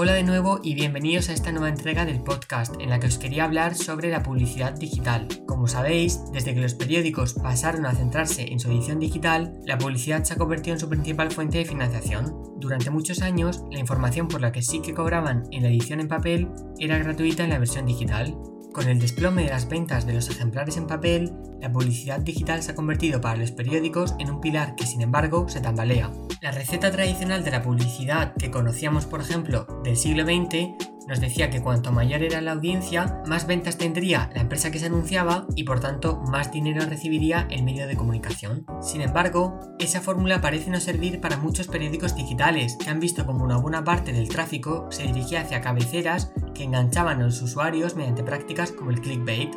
Hola de nuevo y bienvenidos a esta nueva entrega del podcast en la que os quería hablar sobre la publicidad digital. Como sabéis, desde que los periódicos pasaron a centrarse en su edición digital, la publicidad se ha convertido en su principal fuente de financiación. Durante muchos años, la información por la que sí que cobraban en la edición en papel era gratuita en la versión digital. Con el desplome de las ventas de los ejemplares en papel, la publicidad digital se ha convertido para los periódicos en un pilar que sin embargo se tambalea. La receta tradicional de la publicidad que conocíamos por ejemplo del siglo XX nos decía que cuanto mayor era la audiencia, más ventas tendría la empresa que se anunciaba y por tanto más dinero recibiría el medio de comunicación. Sin embargo, esa fórmula parece no servir para muchos periódicos digitales que han visto como una buena parte del tráfico se dirigía hacia cabeceras que enganchaban a los usuarios mediante prácticas como el clickbait.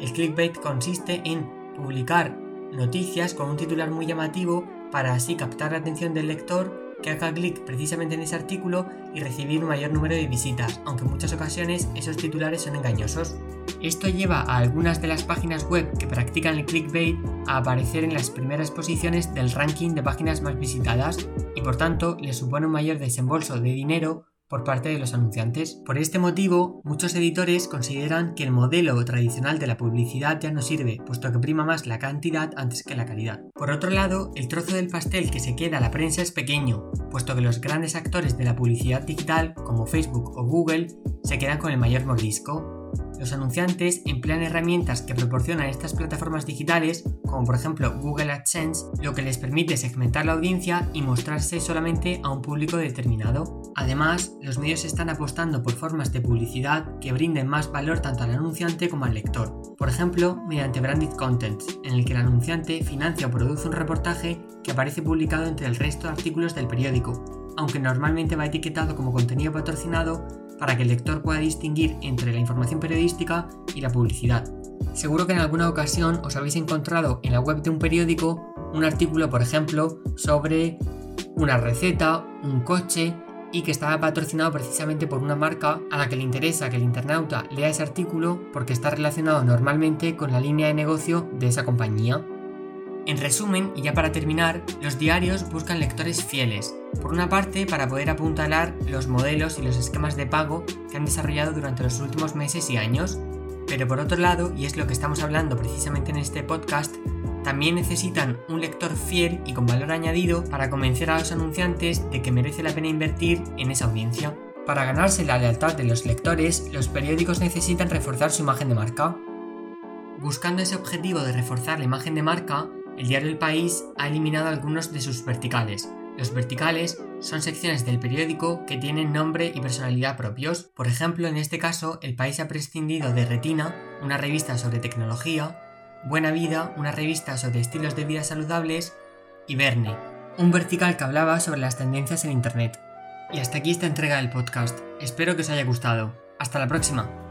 El clickbait consiste en publicar noticias con un titular muy llamativo para así captar la atención del lector que haga clic precisamente en ese artículo y recibir un mayor número de visitas, aunque en muchas ocasiones esos titulares son engañosos. Esto lleva a algunas de las páginas web que practican el clickbait a aparecer en las primeras posiciones del ranking de páginas más visitadas y por tanto les supone un mayor desembolso de dinero por parte de los anunciantes. Por este motivo, muchos editores consideran que el modelo tradicional de la publicidad ya no sirve, puesto que prima más la cantidad antes que la calidad. Por otro lado, el trozo del pastel que se queda a la prensa es pequeño, puesto que los grandes actores de la publicidad digital, como Facebook o Google, se quedan con el mayor mordisco. Los anunciantes emplean herramientas que proporcionan estas plataformas digitales, como por ejemplo Google AdSense, lo que les permite segmentar la audiencia y mostrarse solamente a un público determinado. Además, los medios están apostando por formas de publicidad que brinden más valor tanto al anunciante como al lector. Por ejemplo, mediante branded content, en el que el anunciante financia o produce un reportaje que aparece publicado entre el resto de artículos del periódico, aunque normalmente va etiquetado como contenido patrocinado para que el lector pueda distinguir entre la información periodística y la publicidad. Seguro que en alguna ocasión os habéis encontrado en la web de un periódico un artículo, por ejemplo, sobre una receta, un coche y que estaba patrocinado precisamente por una marca a la que le interesa que el internauta lea ese artículo porque está relacionado normalmente con la línea de negocio de esa compañía. En resumen, y ya para terminar, los diarios buscan lectores fieles, por una parte para poder apuntalar los modelos y los esquemas de pago que han desarrollado durante los últimos meses y años, pero por otro lado, y es lo que estamos hablando precisamente en este podcast, también necesitan un lector fiel y con valor añadido para convencer a los anunciantes de que merece la pena invertir en esa audiencia. Para ganarse la lealtad de los lectores, los periódicos necesitan reforzar su imagen de marca. Buscando ese objetivo de reforzar la imagen de marca, el diario El País ha eliminado algunos de sus verticales. Los verticales son secciones del periódico que tienen nombre y personalidad propios. Por ejemplo, en este caso, El País ha prescindido de Retina, una revista sobre tecnología, Buena Vida, una revista sobre estilos de vida saludables, y Verne, un vertical que hablaba sobre las tendencias en Internet. Y hasta aquí esta entrega del podcast. Espero que os haya gustado. Hasta la próxima.